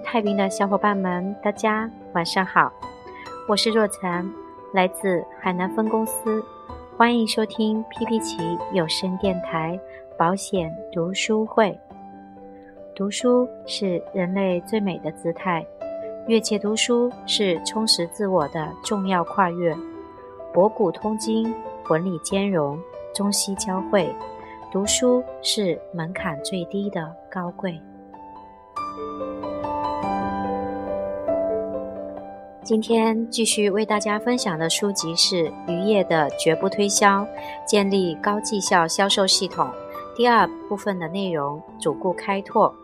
太平的小伙伴们，大家晚上好，我是若晨，来自海南分公司，欢迎收听 PP 奇有声电台保险读书会。读书是人类最美的姿态，越界读书是充实自我的重要跨越。博古通今，文理兼容，中西交汇，读书是门槛最低的高贵。今天继续为大家分享的书籍是渔业的绝不推销，建立高绩效销售系统。第二部分的内容，主顾开拓。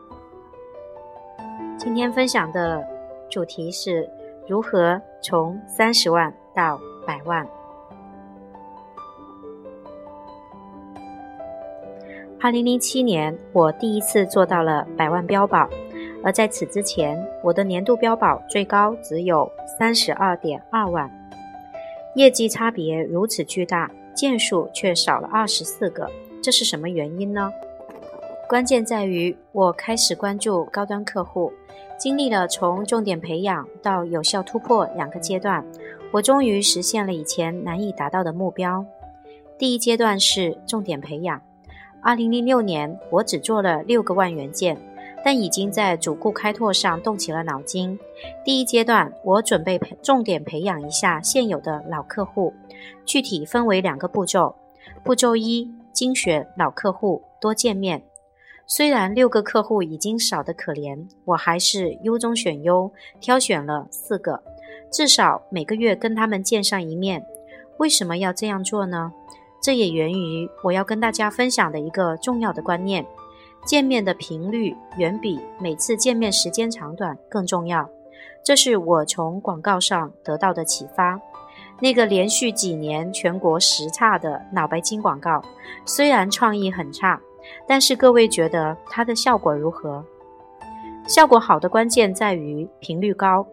今天分享的主题是如何从三十万到百万。二零零七年，我第一次做到了百万标保。而在此之前，我的年度标保最高只有三十二点二万，业绩差别如此巨大，件数却少了二十四个，这是什么原因呢？关键在于我开始关注高端客户，经历了从重点培养到有效突破两个阶段，我终于实现了以前难以达到的目标。第一阶段是重点培养，二零零六年我只做了六个万元件。但已经在主顾开拓上动起了脑筋。第一阶段，我准备重点培养一下现有的老客户，具体分为两个步骤。步骤一，精选老客户，多见面。虽然六个客户已经少得可怜，我还是优中选优，挑选了四个，至少每个月跟他们见上一面。为什么要这样做呢？这也源于我要跟大家分享的一个重要的观念。见面的频率远比每次见面时间长短更重要，这是我从广告上得到的启发。那个连续几年全国十差的脑白金广告，虽然创意很差，但是各位觉得它的效果如何？效果好的关键在于频率高，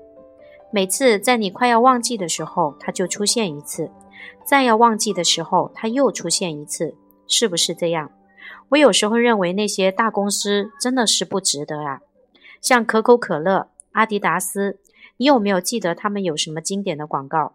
每次在你快要忘记的时候，它就出现一次；再要忘记的时候，它又出现一次，是不是这样？我有时候认为那些大公司真的是不值得啊，像可口可乐、阿迪达斯，你有没有记得他们有什么经典的广告？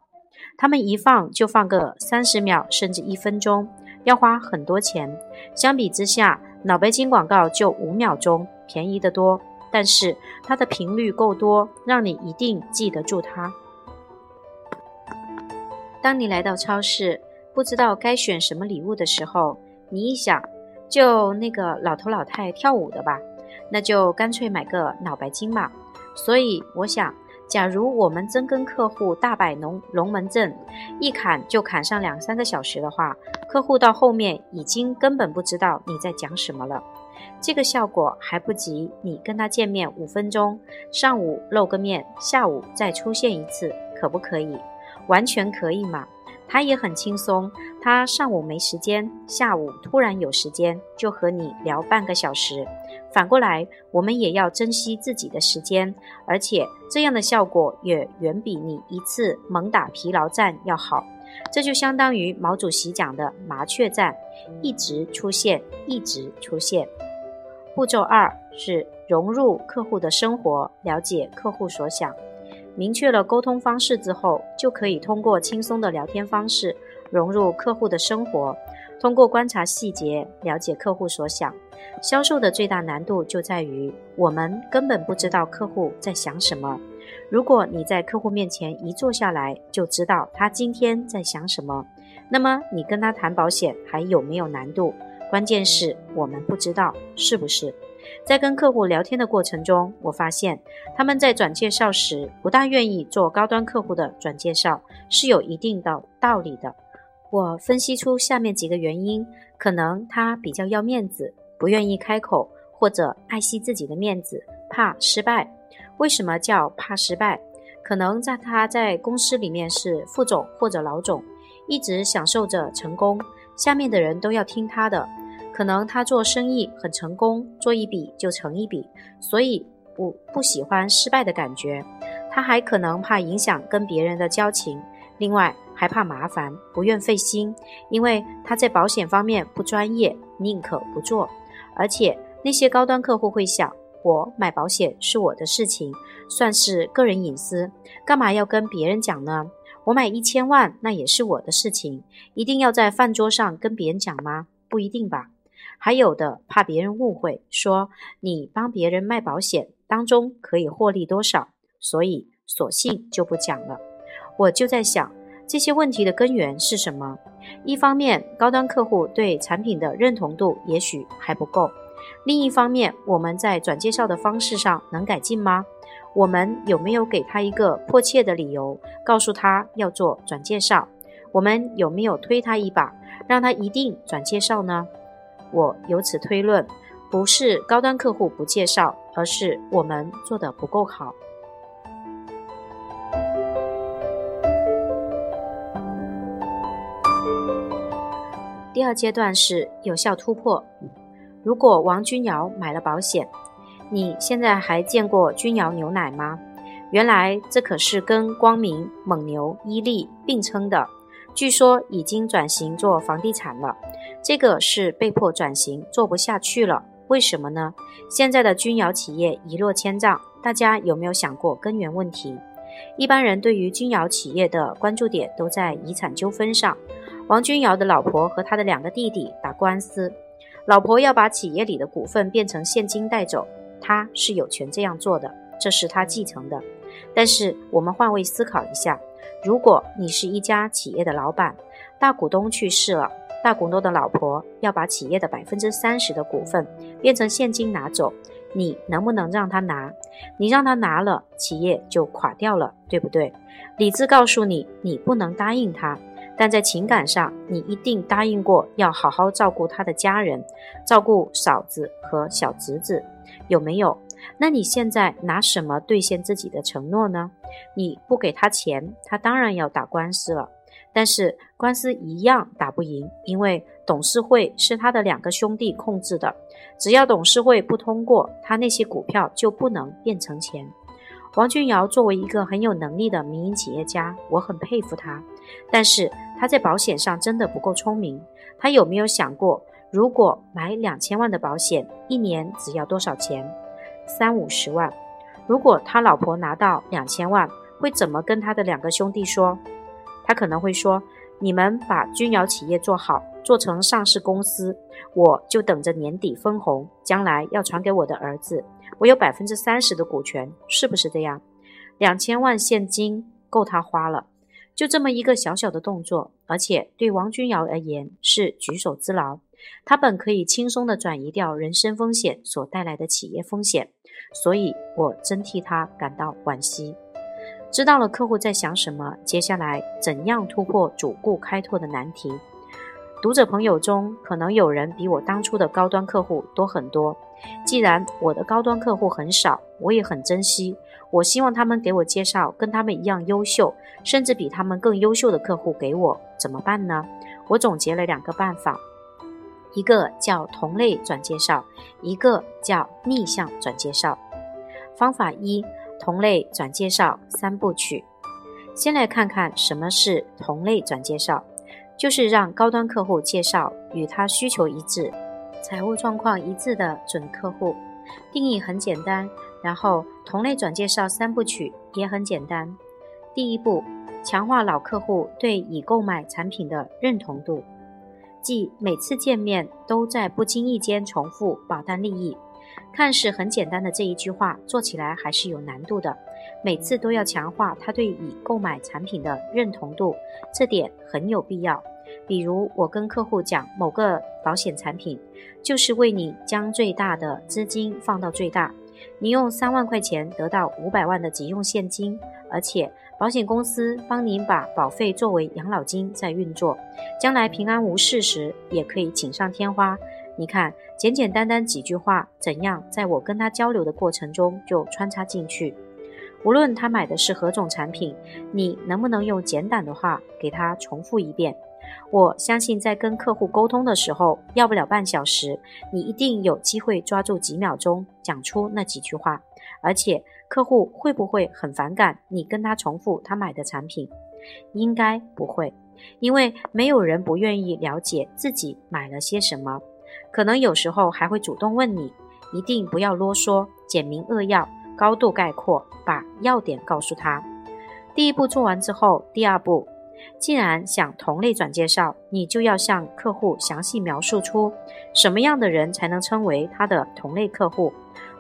他们一放就放个三十秒甚至一分钟，要花很多钱。相比之下，脑白金广告就五秒钟，便宜得多。但是它的频率够多，让你一定记得住它。当你来到超市，不知道该选什么礼物的时候，你一想。就那个老头老太跳舞的吧，那就干脆买个脑白金嘛。所以我想，假如我们真跟客户大摆龙龙门阵，一砍就砍上两三个小时的话，客户到后面已经根本不知道你在讲什么了。这个效果还不及你跟他见面五分钟，上午露个面，下午再出现一次，可不可以？完全可以嘛。他也很轻松，他上午没时间，下午突然有时间，就和你聊半个小时。反过来，我们也要珍惜自己的时间，而且这样的效果也远比你一次猛打疲劳战要好。这就相当于毛主席讲的麻雀战，一直出现，一直出现。步骤二是融入客户的生活，了解客户所想。明确了沟通方式之后，就可以通过轻松的聊天方式融入客户的生活，通过观察细节了解客户所想。销售的最大难度就在于我们根本不知道客户在想什么。如果你在客户面前一坐下来就知道他今天在想什么，那么你跟他谈保险还有没有难度？关键是我们不知道，是不是？在跟客户聊天的过程中，我发现他们在转介绍时不大愿意做高端客户的转介绍，是有一定的道理的。我分析出下面几个原因：可能他比较要面子，不愿意开口，或者爱惜自己的面子，怕失败。为什么叫怕失败？可能在他在公司里面是副总或者老总，一直享受着成功，下面的人都要听他的。可能他做生意很成功，做一笔就成一笔，所以不不喜欢失败的感觉。他还可能怕影响跟别人的交情，另外还怕麻烦，不愿费心，因为他在保险方面不专业，宁可不做。而且那些高端客户会想，我买保险是我的事情，算是个人隐私，干嘛要跟别人讲呢？我买一千万，那也是我的事情，一定要在饭桌上跟别人讲吗？不一定吧。还有的怕别人误会，说你帮别人卖保险当中可以获利多少，所以索性就不讲了。我就在想，这些问题的根源是什么？一方面，高端客户对产品的认同度也许还不够；另一方面，我们在转介绍的方式上能改进吗？我们有没有给他一个迫切的理由，告诉他要做转介绍？我们有没有推他一把，让他一定转介绍呢？我由此推论，不是高端客户不介绍，而是我们做的不够好。第二阶段是有效突破。如果王君瑶买了保险，你现在还见过君瑶牛奶吗？原来这可是跟光明、蒙牛、伊利并称的，据说已经转型做房地产了。这个是被迫转型，做不下去了。为什么呢？现在的钧窑企业一落千丈，大家有没有想过根源问题？一般人对于钧窑企业的关注点都在遗产纠纷上。王君瑶的老婆和他的两个弟弟打官司，老婆要把企业里的股份变成现金带走。他是有权这样做的，这是他继承的。但是我们换位思考一下，如果你是一家企业的老板，大股东去世了，大股东的老婆要把企业的百分之三十的股份变成现金拿走，你能不能让他拿？你让他拿了，企业就垮掉了，对不对？理智告诉你，你不能答应他，但在情感上，你一定答应过要好好照顾他的家人，照顾嫂子和小侄子。有没有？那你现在拿什么兑现自己的承诺呢？你不给他钱，他当然要打官司了。但是官司一样打不赢，因为董事会是他的两个兄弟控制的，只要董事会不通过，他那些股票就不能变成钱。王俊尧作为一个很有能力的民营企业家，我很佩服他，但是他在保险上真的不够聪明。他有没有想过？如果买两千万的保险，一年只要多少钱？三五十万。如果他老婆拿到两千万，会怎么跟他的两个兄弟说？他可能会说：“你们把君瑶企业做好，做成上市公司，我就等着年底分红，将来要传给我的儿子。我有百分之三十的股权，是不是这样？两千万现金够他花了。就这么一个小小的动作，而且对王君瑶而言是举手之劳。”他本可以轻松地转移掉人身风险所带来的企业风险，所以我真替他感到惋惜。知道了客户在想什么，接下来怎样突破主顾开拓的难题？读者朋友中可能有人比我当初的高端客户多很多。既然我的高端客户很少，我也很珍惜。我希望他们给我介绍跟他们一样优秀，甚至比他们更优秀的客户给我，怎么办呢？我总结了两个办法。一个叫同类转介绍，一个叫逆向转介绍。方法一：同类转介绍三部曲。先来看看什么是同类转介绍，就是让高端客户介绍与他需求一致、财务状况一致的准客户。定义很简单，然后同类转介绍三部曲也很简单。第一步，强化老客户对已购买产品的认同度。即每次见面都在不经意间重复保单利益，看似很简单的这一句话，做起来还是有难度的。每次都要强化他对已购买产品的认同度，这点很有必要。比如我跟客户讲某个保险产品，就是为你将最大的资金放到最大，你用三万块钱得到五百万的急用现金，而且。保险公司帮您把保费作为养老金在运作，将来平安无事时也可以锦上添花。你看，简简单单几句话，怎样在我跟他交流的过程中就穿插进去？无论他买的是何种产品，你能不能用简短的话给他重复一遍？我相信在跟客户沟通的时候，要不了半小时，你一定有机会抓住几秒钟讲出那几句话，而且。客户会不会很反感你跟他重复他买的产品？应该不会，因为没有人不愿意了解自己买了些什么。可能有时候还会主动问你：“一定不要啰嗦，简明扼要，高度概括，把要点告诉他。第一步做完之后，第二步，既然想同类转介绍，你就要向客户详细描述出什么样的人才能称为他的同类客户。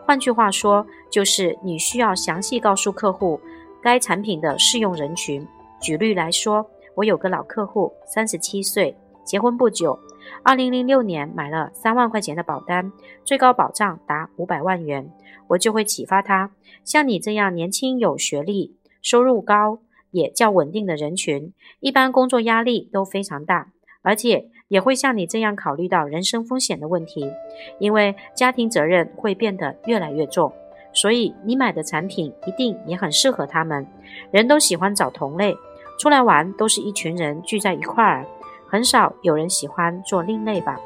换句话说，就是你需要详细告诉客户该产品的适用人群。举例来说，我有个老客户，三十七岁，结婚不久。二零零六年买了三万块钱的保单，最高保障达五百万元。我就会启发他，像你这样年轻、有学历、收入高、也较稳定的人群，一般工作压力都非常大，而且也会像你这样考虑到人身风险的问题，因为家庭责任会变得越来越重。所以你买的产品一定也很适合他们。人都喜欢找同类，出来玩都是一群人聚在一块儿。很少有人喜欢做另类吧？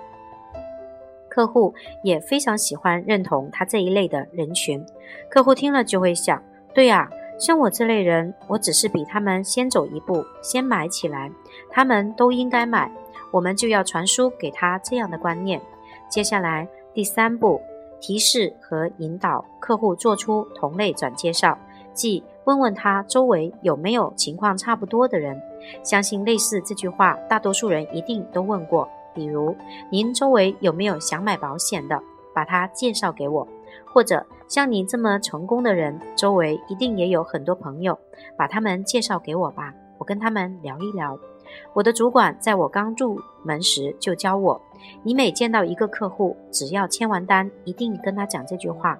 客户也非常喜欢认同他这一类的人群。客户听了就会想：对呀，像我这类人，我只是比他们先走一步，先买起来，他们都应该买。我们就要传输给他这样的观念。接下来第三步，提示和引导客户做出同类转介绍，即问问他周围有没有情况差不多的人。相信类似这句话，大多数人一定都问过。比如，您周围有没有想买保险的？把他介绍给我。或者，像您这么成功的人，周围一定也有很多朋友，把他们介绍给我吧，我跟他们聊一聊。我的主管在我刚入门时就教我，你每见到一个客户，只要签完单，一定跟他讲这句话。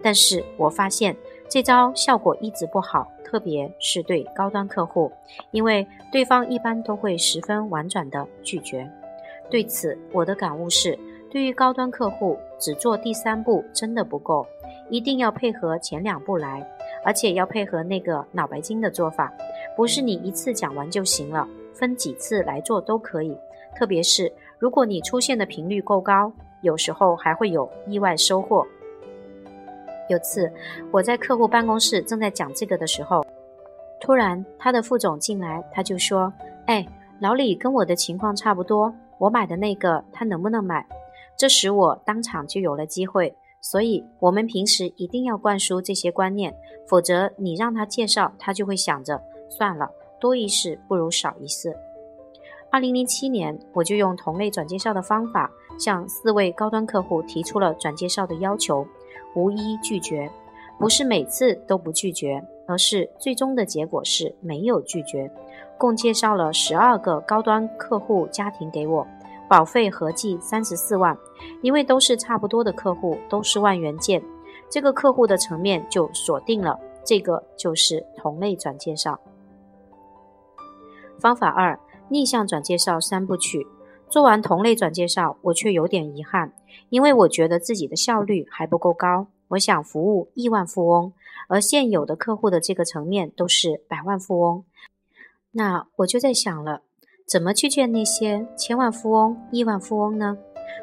但是我发现这招效果一直不好。特别是对高端客户，因为对方一般都会十分婉转的拒绝。对此，我的感悟是：对于高端客户，只做第三步真的不够，一定要配合前两步来，而且要配合那个脑白金的做法，不是你一次讲完就行了，分几次来做都可以。特别是如果你出现的频率够高，有时候还会有意外收获。有次我在客户办公室正在讲这个的时候，突然他的副总进来，他就说：“哎，老李跟我的情况差不多，我买的那个他能不能买？”这时我当场就有了机会。所以，我们平时一定要灌输这些观念，否则你让他介绍，他就会想着算了，多一事不如少一事。二零零七年，我就用同类转介绍的方法，向四位高端客户提出了转介绍的要求。无一拒绝，不是每次都不拒绝，而是最终的结果是没有拒绝。共介绍了十二个高端客户家庭给我，保费合计三十四万。因为都是差不多的客户，都是万元件，这个客户的层面就锁定了。这个就是同类转介绍方法二：逆向转介绍三部曲。做完同类转介绍，我却有点遗憾，因为我觉得自己的效率还不够高。我想服务亿万富翁，而现有的客户的这个层面都是百万富翁。那我就在想了，怎么去见那些千万富翁、亿万富翁呢？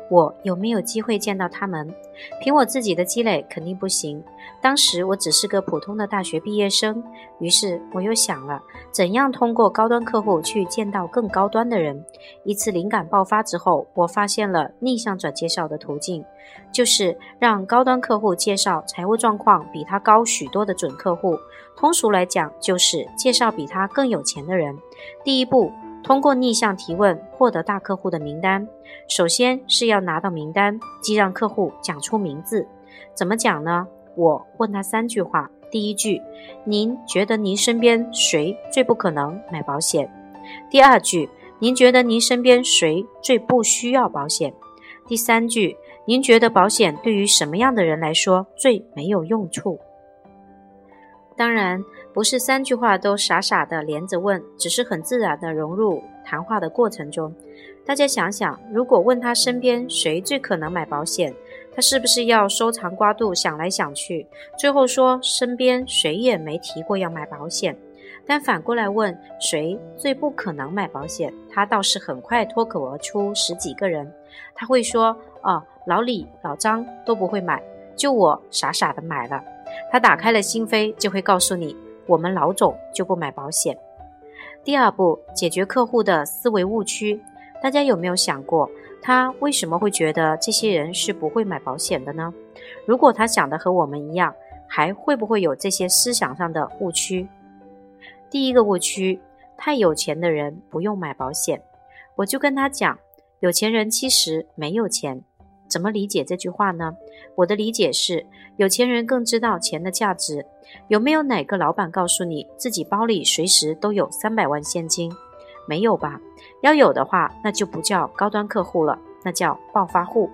我有没有机会见到他们？凭我自己的积累，肯定不行。当时我只是个普通的大学毕业生，于是我又想了，怎样通过高端客户去见到更高端的人。一次灵感爆发之后，我发现了逆向转介绍的途径，就是让高端客户介绍财务状况比他高许多的准客户。通俗来讲，就是介绍比他更有钱的人。第一步。通过逆向提问获得大客户的名单，首先是要拿到名单，即让客户讲出名字。怎么讲呢？我问他三句话：第一句，您觉得您身边谁最不可能买保险？第二句，您觉得您身边谁最不需要保险？第三句，您觉得保险对于什么样的人来说最没有用处？当然。不是三句话都傻傻的连着问，只是很自然的融入谈话的过程中。大家想想，如果问他身边谁最可能买保险，他是不是要收藏瓜度想来想去，最后说身边谁也没提过要买保险？但反过来问谁最不可能买保险，他倒是很快脱口而出十几个人。他会说：“哦，老李、老张都不会买，就我傻傻的买了。”他打开了心扉，就会告诉你。我们老总就不买保险。第二步，解决客户的思维误区。大家有没有想过，他为什么会觉得这些人是不会买保险的呢？如果他想的和我们一样，还会不会有这些思想上的误区？第一个误区，太有钱的人不用买保险。我就跟他讲，有钱人其实没有钱。怎么理解这句话呢？我的理解是，有钱人更知道钱的价值。有没有哪个老板告诉你自己包里随时都有三百万现金？没有吧？要有的话，那就不叫高端客户了，那叫暴发户。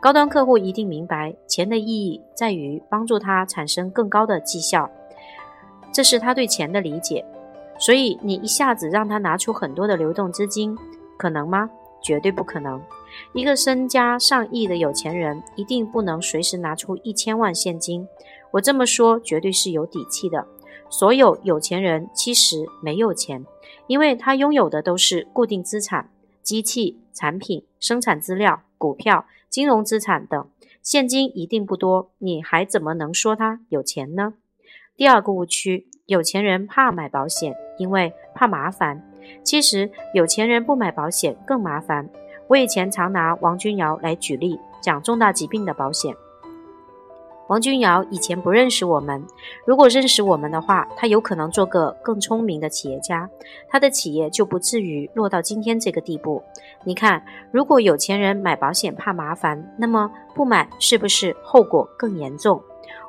高端客户一定明白，钱的意义在于帮助他产生更高的绩效，这是他对钱的理解。所以你一下子让他拿出很多的流动资金，可能吗？绝对不可能。一个身家上亿的有钱人，一定不能随时拿出一千万现金。我这么说绝对是有底气的。所有有钱人其实没有钱，因为他拥有的都是固定资产、机器、产品、生产资料、股票、金融资产等，现金一定不多。你还怎么能说他有钱呢？第二个误区，有钱人怕买保险，因为怕麻烦。其实有钱人不买保险更麻烦。我以前常拿王君瑶来举例，讲重大疾病的保险。王君瑶以前不认识我们，如果认识我们的话，他有可能做个更聪明的企业家，他的企业就不至于落到今天这个地步。你看，如果有钱人买保险怕麻烦，那么不买是不是后果更严重？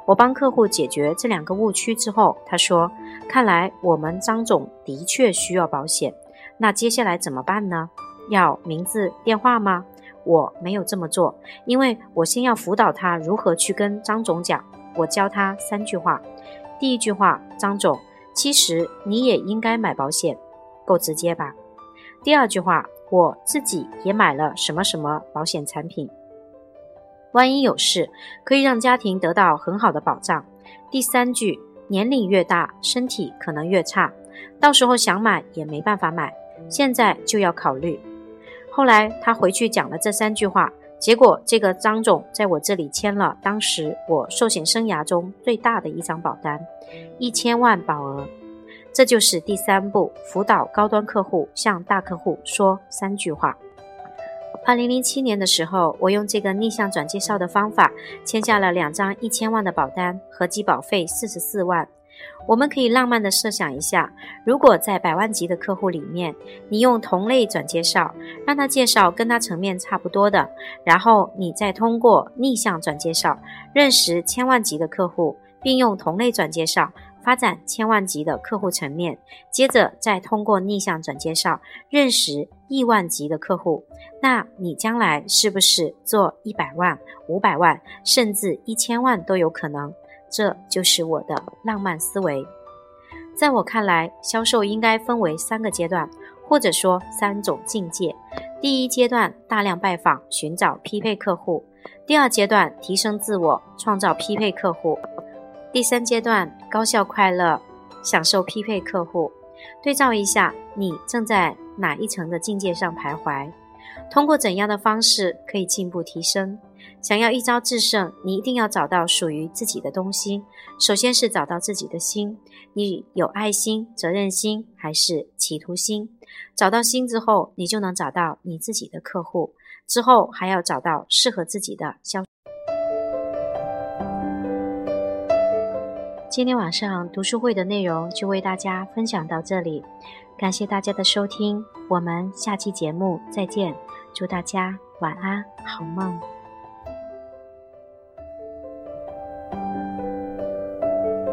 我帮客户解决这两个误区之后，他说：“看来我们张总的确需要保险，那接下来怎么办呢？要名字、电话吗？”我没有这么做，因为我先要辅导他如何去跟张总讲。我教他三句话：第一句话，张总，其实你也应该买保险，够直接吧？第二句话，我自己也买了什么什么保险产品，万一有事，可以让家庭得到很好的保障。第三句，年龄越大，身体可能越差，到时候想买也没办法买，现在就要考虑。后来他回去讲了这三句话，结果这个张总在我这里签了当时我寿险生涯中最大的一张保单，一千万保额。这就是第三步，辅导高端客户向大客户说三句话。二零零七年的时候，我用这个逆向转介绍的方法签下了两张一千万的保单，合计保费四十四万。我们可以浪漫地设想一下，如果在百万级的客户里面，你用同类转介绍，让他介绍跟他层面差不多的，然后你再通过逆向转介绍认识千万级的客户，并用同类转介绍发展千万级的客户层面，接着再通过逆向转介绍认识亿万级的客户，那你将来是不是做一百万、五百万，甚至一千万都有可能？这就是我的浪漫思维。在我看来，销售应该分为三个阶段，或者说三种境界。第一阶段，大量拜访，寻找匹配客户；第二阶段，提升自我，创造匹配客户；第三阶段，高效快乐，享受匹配客户。对照一下，你正在哪一层的境界上徘徊？通过怎样的方式可以进步提升？想要一招制胜，你一定要找到属于自己的东西。首先是找到自己的心，你有爱心、责任心还是企图心？找到心之后，你就能找到你自己的客户。之后还要找到适合自己的销。今天晚上读书会的内容就为大家分享到这里，感谢大家的收听，我们下期节目再见，祝大家晚安，好梦。